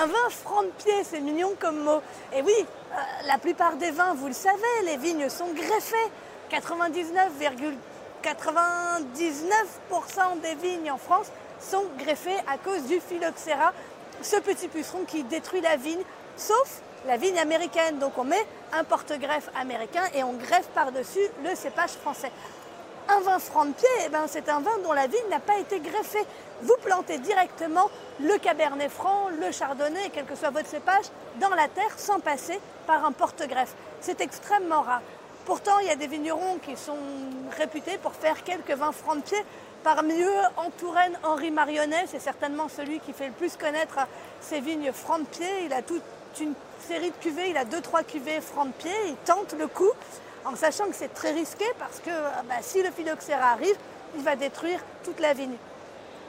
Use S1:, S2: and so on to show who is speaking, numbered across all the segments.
S1: Un vin franc de pied, c'est mignon comme mot. Et oui, euh, la plupart des vins, vous le savez, les vignes sont greffées. 99,99% des vignes en France sont greffées à cause du phylloxéra, ce petit puceron qui détruit la vigne, sauf la vigne américaine. Donc on met un porte-greffe américain et on greffe par-dessus le cépage français. Un vin franc de pied, eh ben, c'est un vin dont la vigne n'a pas été greffée. Vous plantez directement le cabernet franc, le chardonnay, quel que soit votre cépage, dans la terre sans passer par un porte-greffe. C'est extrêmement rare. Pourtant, il y a des vignerons qui sont réputés pour faire quelques vins francs de pied. Parmi eux, en Touraine, Henri Marionnet, c'est certainement celui qui fait le plus connaître ses vignes francs de pied. Il a toute une série de cuvées, il a deux, trois cuvées francs de pied, il tente le coup en sachant que c'est très risqué parce que bah, si le phylloxéra arrive, il va détruire toute la vigne.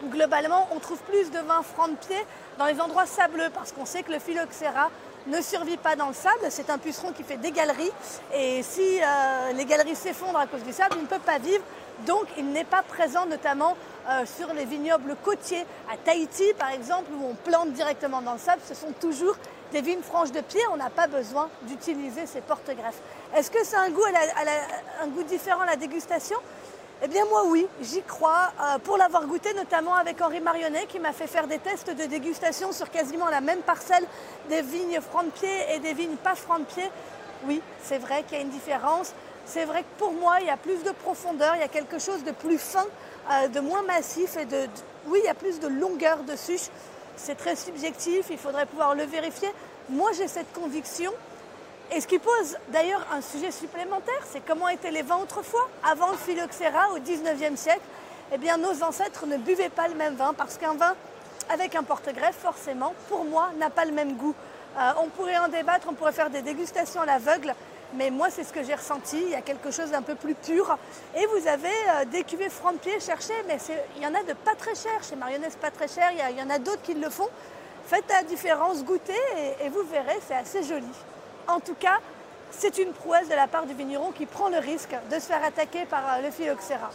S1: Globalement, on trouve plus de vin franc de pied dans les endroits sableux parce qu'on sait que le phylloxéra ne survit pas dans le sable. C'est un puceron qui fait des galeries et si euh, les galeries s'effondrent à cause du sable, il ne peut pas vivre. Donc il n'est pas présent notamment euh, sur les vignobles côtiers. À Tahiti par exemple, où on plante directement dans le sable, ce sont toujours des vignes franches de pied, on n'a pas besoin d'utiliser ces porte-greffes. Est-ce que c'est un goût, un goût différent à la dégustation? Eh bien moi oui, j'y crois, euh, pour l'avoir goûté notamment avec Henri Marionnet qui m'a fait faire des tests de dégustation sur quasiment la même parcelle des vignes francs de pied et des vignes pas francs de pied. Oui, c'est vrai qu'il y a une différence. C'est vrai que pour moi, il y a plus de profondeur, il y a quelque chose de plus fin, euh, de moins massif et de, oui, il y a plus de longueur dessus. C'est très subjectif, il faudrait pouvoir le vérifier. Moi, j'ai cette conviction. Et ce qui pose d'ailleurs un sujet supplémentaire, c'est comment étaient les vins autrefois, avant le phylloxéra au 19e siècle. Eh bien, nos ancêtres ne buvaient pas le même vin parce qu'un vin avec un porte-greffe, forcément, pour moi, n'a pas le même goût. Euh, on pourrait en débattre, on pourrait faire des dégustations à l'aveugle, mais moi, c'est ce que j'ai ressenti. Il y a quelque chose d'un peu plus pur. Et vous avez euh, des cuvées franc de pied, cherchez, mais il y en a de pas très cher. Chez Marionnaise, pas très cher. Il y, en a d'autres qui le font. Faites la différence, goûtez, et, et vous verrez, c'est assez joli. En tout cas, c'est une prouesse de la part du vigneron qui prend le risque de se faire attaquer par euh, le phylloxéra.